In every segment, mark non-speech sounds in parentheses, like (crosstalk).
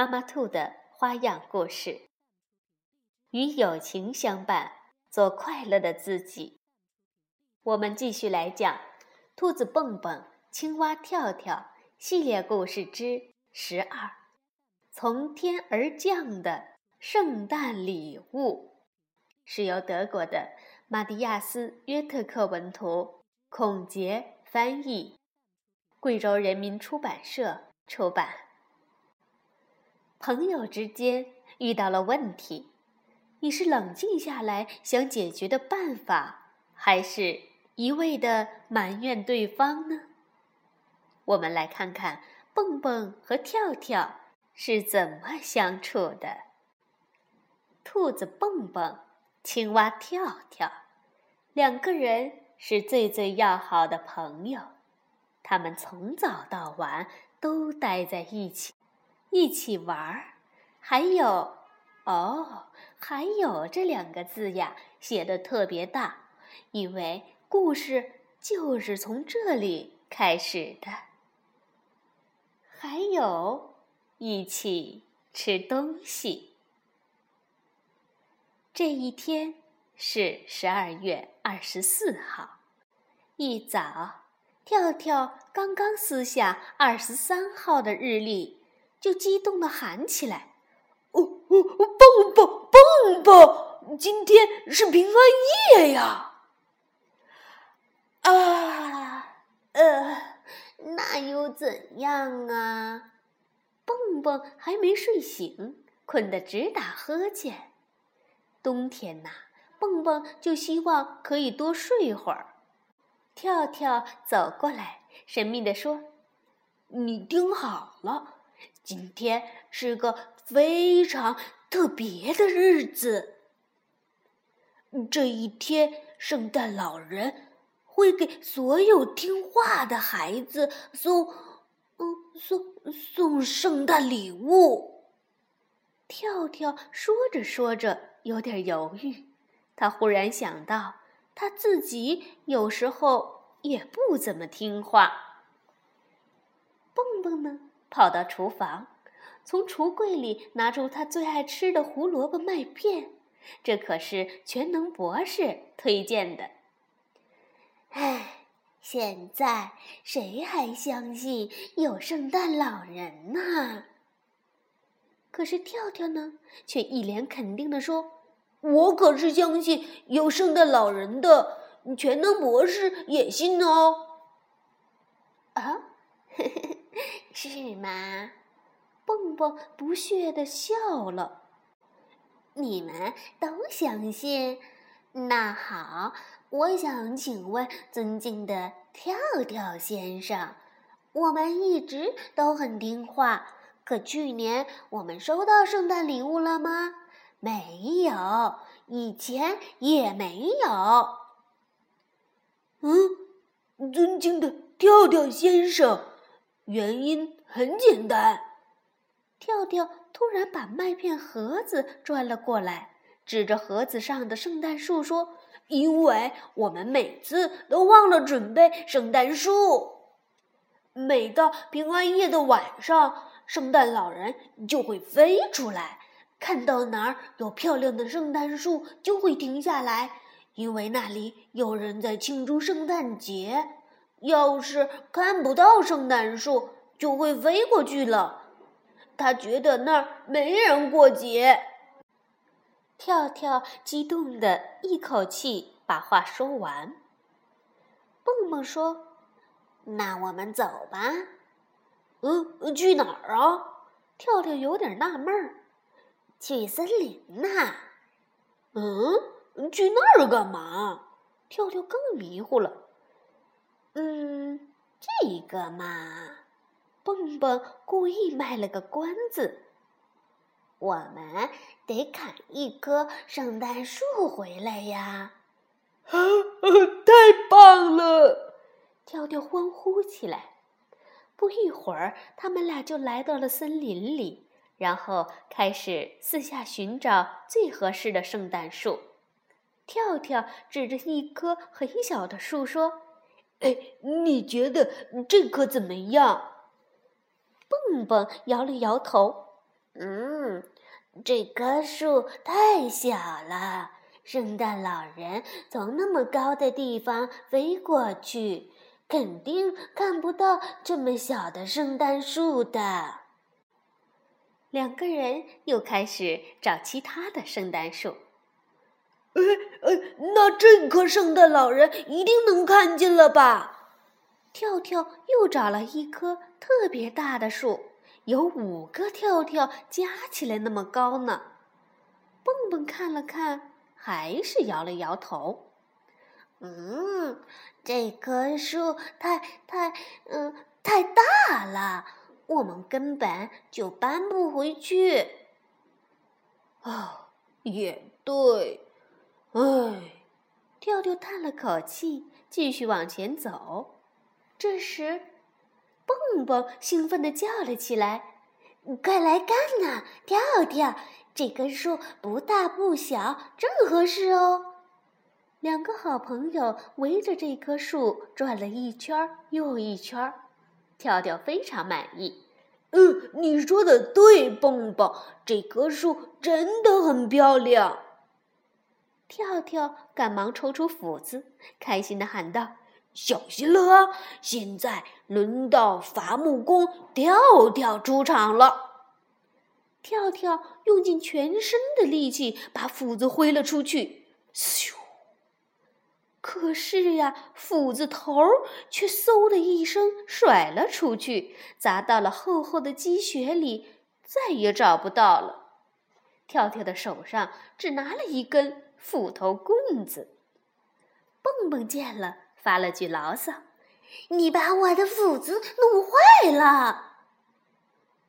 妈妈兔的花样故事。与友情相伴，做快乐的自己。我们继续来讲《兔子蹦蹦、青蛙跳跳》系列故事之十二：从天而降的圣诞礼物，是由德国的马蒂亚斯·约特克文图，孔杰翻译。贵州人民出版社出版。朋友之间遇到了问题，你是冷静下来想解决的办法，还是一味的埋怨对方呢？我们来看看蹦蹦和跳跳是怎么相处的。兔子蹦蹦，青蛙跳跳，两个人是最最要好的朋友。他们从早到晚都待在一起，一起玩儿。还有，哦，还有这两个字呀，写的特别大，因为故事就是从这里开始的。还有，一起吃东西。这一天是十二月二十四号，一早。跳跳刚刚撕下二十三号的日历，就激动地喊起来：“哦哦哦，蹦蹦蹦蹦！今天是平安夜呀！”啊，呃，那又怎样啊？蹦蹦还没睡醒，困得直打呵欠。冬天呐，蹦蹦就希望可以多睡会儿。跳跳走过来，神秘地说：“你听好了，今天是个非常特别的日子。这一天，圣诞老人会给所有听话的孩子送……嗯，送送圣诞礼物。”跳跳说着说着，有点犹豫。他忽然想到。他自己有时候也不怎么听话。蹦蹦呢，跑到厨房，从橱柜里拿出他最爱吃的胡萝卜麦片，这可是全能博士推荐的。唉，现在谁还相信有圣诞老人呢？可是跳跳呢，却一脸肯定地说。我可是相信有圣诞老人的，全能博士也信哦。(laughs) 啊，嘿嘿嘿 (laughs) 是吗？蹦蹦不屑地笑了。你们都相信？那好，我想请问尊敬的跳跳先生，我们一直都很听话，可去年我们收到圣诞礼物了吗？没有，以前也没有。嗯，尊敬的跳跳先生，原因很简单。跳跳突然把麦片盒子转了过来，指着盒子上的圣诞树说：“因为我们每次都忘了准备圣诞树，每到平安夜的晚上，圣诞老人就会飞出来。”看到哪儿有漂亮的圣诞树，就会停下来，因为那里有人在庆祝圣诞节。要是看不到圣诞树，就会飞过去了。他觉得那儿没人过节。跳跳激动的一口气把话说完。蹦蹦说：“那我们走吧。”“嗯，去哪儿啊？”跳跳有点纳闷儿。去森林呐，嗯，去那儿干嘛？跳跳更迷糊了。嗯，这个嘛，蹦蹦故意卖了个关子。我们得砍一棵圣诞树回来呀！啊，太棒了！跳跳欢呼起来。不一会儿，他们俩就来到了森林里，然后开始四下寻找最合适的圣诞树。跳跳指着一棵很小的树说：“哎，你觉得这棵怎么样？”蹦蹦摇了摇头：“嗯，这棵树太小了，圣诞老人从那么高的地方飞过去，肯定看不到这么小的圣诞树的。”两个人又开始找其他的圣诞树。哎哎，那这棵圣诞老人一定能看见了吧？跳跳又找了一棵特别大的树，有五个跳跳加起来那么高呢。蹦蹦看了看，还是摇了摇头。嗯，这棵树太太嗯太大了，我们根本就搬不回去。哦，也对。唉，跳跳叹了口气，继续往前走。这时，蹦蹦兴奋地叫了起来：“快来干呐，跳跳！这棵树不大不小，正合适哦。”两个好朋友围着这棵树转了一圈又一圈，跳跳非常满意。嗯，你说的对，蹦蹦，这棵树真的很漂亮。跳跳赶忙抽出斧子，开心的喊道：“小心了啊！现在轮到伐木工跳跳出场了。”跳跳用尽全身的力气把斧子挥了出去，咻！可是呀，斧子头却嗖的一声甩了出去，砸到了厚厚的积雪里，再也找不到了。跳跳的手上只拿了一根。斧头棍子，蹦蹦见了，发了句牢骚：“你把我的斧子弄坏了！”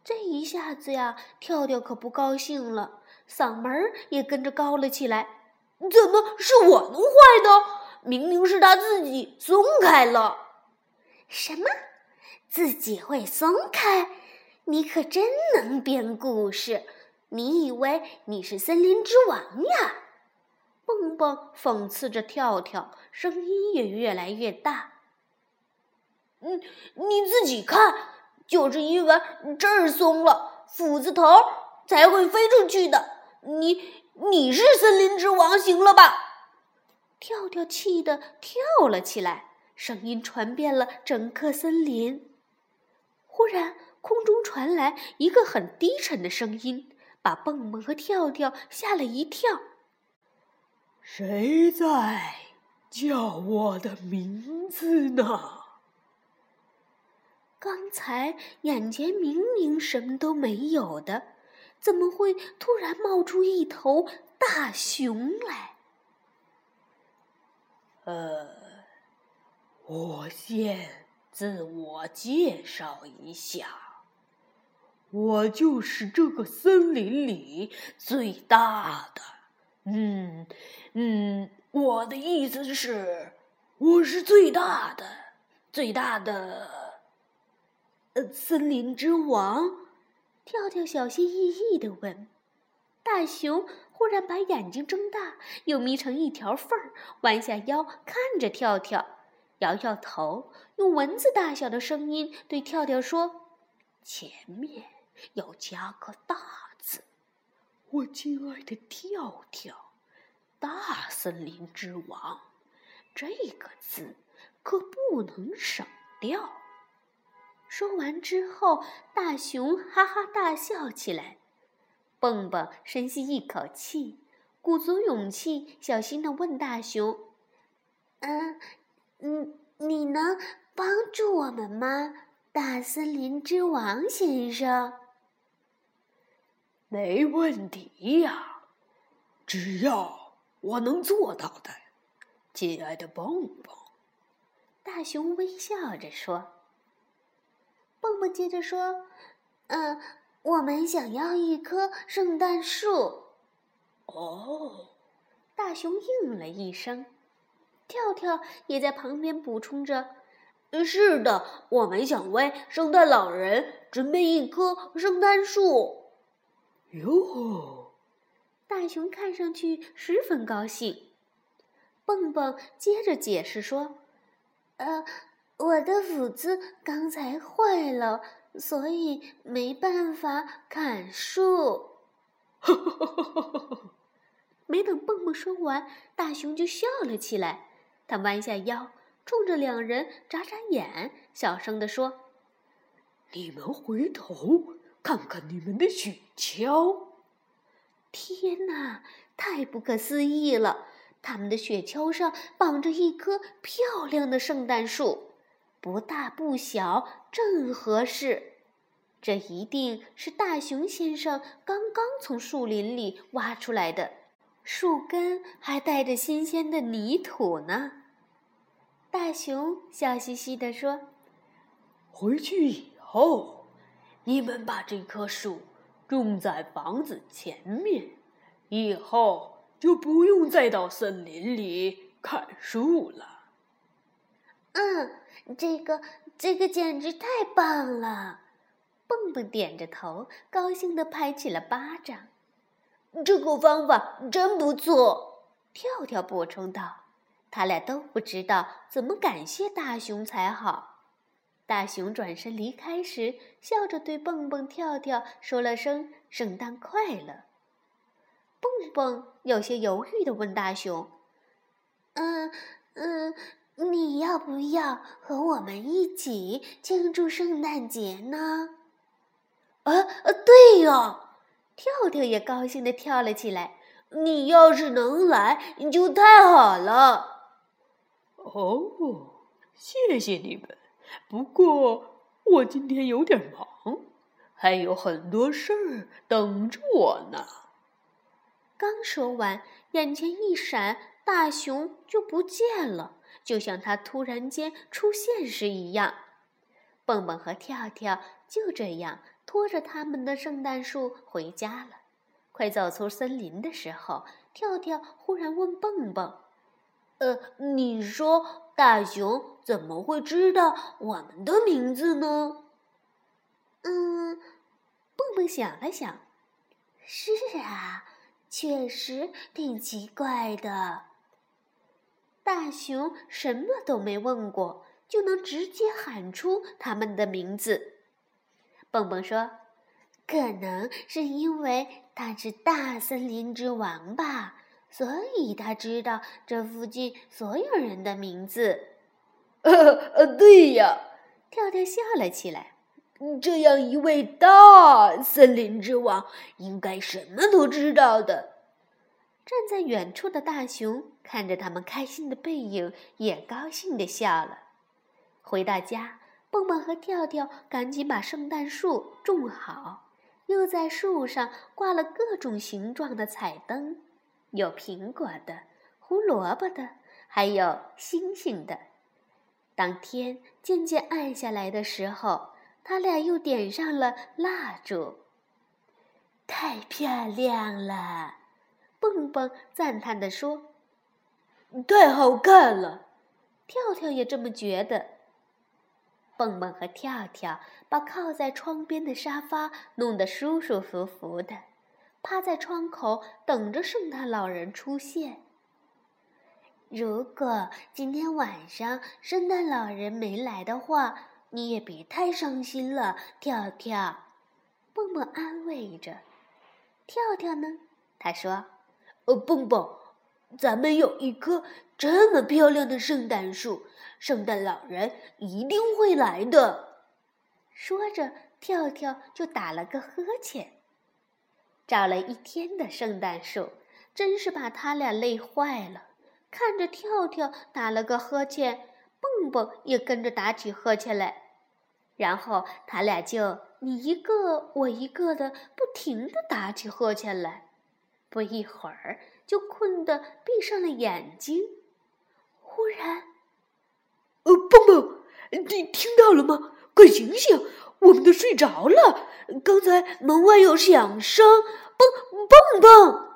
这一下子呀，跳跳可不高兴了，嗓门也跟着高了起来：“怎么是我弄坏的？明明是他自己松开了！”“什么？自己会松开？你可真能编故事！你以为你是森林之王呀？”蹦蹦讽刺着跳跳，声音也越来越大。嗯，你自己看，就是因为这儿松了，斧子头才会飞出去的。你你是森林之王，行了吧？跳跳气得跳了起来，声音传遍了整个森林。忽然，空中传来一个很低沉的声音，把蹦蹦和跳跳吓了一跳。谁在叫我的名字呢？刚才眼前明明什么都没有的，怎么会突然冒出一头大熊来？呃，我先自我介绍一下，我就是这个森林里最大的。嗯。嗯，我的意思是，我是最大的，最大的，呃，森林之王。跳跳小心翼翼地问：“大熊忽然把眼睛睁大，又眯成一条缝儿，弯下腰看着跳跳，摇摇头，用蚊子大小的声音对跳跳说：‘前面要加个大，我亲爱的跳跳。’”大森林之王，这个字可不能省掉。说完之后，大熊哈哈大笑起来。蹦蹦深吸一口气，鼓足勇气，小心的问大熊：“嗯，嗯，你能帮助我们吗，大森林之王先生？”“没问题呀，只要……”我能做到的，亲爱的蹦蹦。大熊微笑着说：“蹦蹦接着说，嗯，我们想要一棵圣诞树。哦，大熊应了一声，跳跳也在旁边补充着：“是的，我们想为圣诞老人准备一棵圣诞树。”哟，大熊看上去十分高兴。蹦蹦接着解释说：“呃，我的斧子刚才坏了，所以没办法砍树。(laughs) ”没等蹦蹦说完，大熊就笑了起来。他弯下腰，冲着两人眨眨眼，小声地说：“你们回头看看你们的雪橇。”天哪，太不可思议了！他们的雪橇上绑着一棵漂亮的圣诞树，不大不小，正合适。这一定是大熊先生刚刚从树林里挖出来的。树根还带着新鲜的泥土呢。大熊笑嘻嘻地说：“回去以后，你们把这棵树种在房子前面，以后就不用再到森林里砍树了。”嗯，这个这个简直太棒了！蹦蹦点着头，高兴地拍起了巴掌。这个方法真不错，跳跳补充道。他俩都不知道怎么感谢大熊才好。大熊转身离开时，笑着对蹦蹦、跳跳说了声“圣诞快乐”。蹦蹦有些犹豫地问大熊：“嗯嗯，你要不要和我们一起庆祝圣诞节呢？”啊啊，对呀！跳跳也高兴地跳了起来。你要是能来，你就太好了。哦，谢谢你们。不过我今天有点忙，还有很多事儿等着我呢。刚说完，眼前一闪，大熊就不见了，就像他突然间出现时一样。蹦蹦和跳跳就这样。拖着他们的圣诞树回家了。快走出森林的时候，跳跳忽然问蹦蹦：“呃，你说大熊怎么会知道我们的名字呢？”嗯，蹦蹦想了想：“是啊，确实挺奇怪的。大熊什么都没问过，就能直接喊出他们的名字。”蹦蹦说：“可能是因为他是大森林之王吧，所以他知道这附近所有人的名字。”“呃 (laughs) 呃，对呀！”跳跳笑了起来。“这样一位大森林之王，应该什么都知道的。”站在远处的大熊看着他们开心的背影，也高兴地笑了。回到家。蹦蹦和跳跳赶紧把圣诞树种好，又在树上挂了各种形状的彩灯，有苹果的、胡萝卜的，还有星星的。当天渐渐暗下来的时候，他俩又点上了蜡烛。太漂亮了，蹦蹦赞叹地说：“太好看了。”跳跳也这么觉得。蹦蹦和跳跳把靠在窗边的沙发弄得舒舒服服的，趴在窗口等着圣诞老人出现。如果今天晚上圣诞老人没来的话，你也别太伤心了，跳跳。蹦蹦安慰着。跳跳呢？他说：“呃，蹦蹦，咱们有一棵这么漂亮的圣诞树。”圣诞老人一定会来的。说着，跳跳就打了个呵欠。找了一天的圣诞树，真是把他俩累坏了。看着跳跳打了个呵欠，蹦蹦也跟着打起呵欠来。然后他俩就你一个我一个的，不停的打起呵欠来。不一会儿，就困得闭上了眼睛。忽然，呃，蹦蹦，你听到了吗？快醒醒！我们都睡着了。刚才门外有响声，蹦蹦蹦！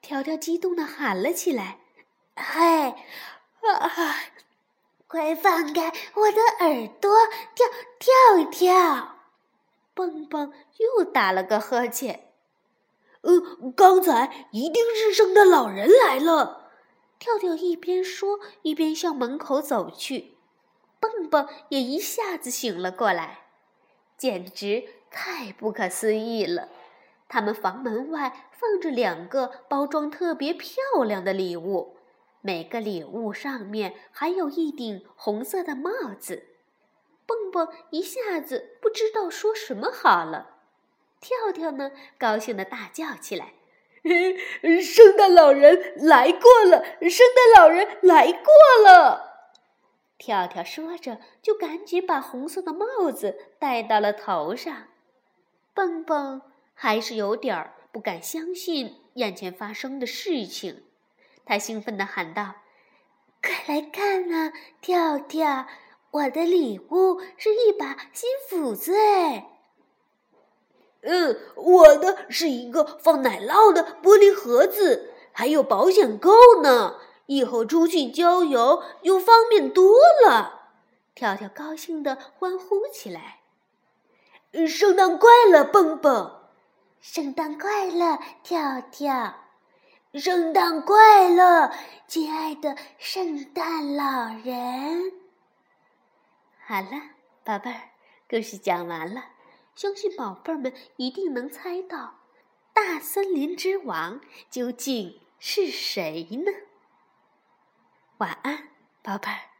条条激动的喊了起来：“嗨，啊！快放开我的耳朵，跳跳跳！”蹦蹦又打了个呵欠。呃，刚才一定是圣诞老人来了。跳跳一边说，一边向门口走去。蹦蹦也一下子醒了过来，简直太不可思议了！他们房门外放着两个包装特别漂亮的礼物，每个礼物上面还有一顶红色的帽子。蹦蹦一下子不知道说什么好了。跳跳呢，高兴的大叫起来：“圣诞老人来过了！圣诞老人来过了！”跳跳说着，就赶紧把红色的帽子戴到了头上。蹦蹦还是有点儿不敢相信眼前发生的事情，他兴奋地喊道：“快来看啊，跳跳，我的礼物是一把新斧子！”哎。嗯，我的是一个放奶酪的玻璃盒子，还有保险钩呢。以后出去郊游又方便多了。跳跳高兴地欢呼起来：“圣诞快乐，蹦蹦！圣诞快乐，跳跳！圣诞快乐，亲爱的圣诞老人！”好了，宝贝儿，故事讲完了。相信宝贝儿们一定能猜到，大森林之王究竟是谁呢？晚安，宝贝儿。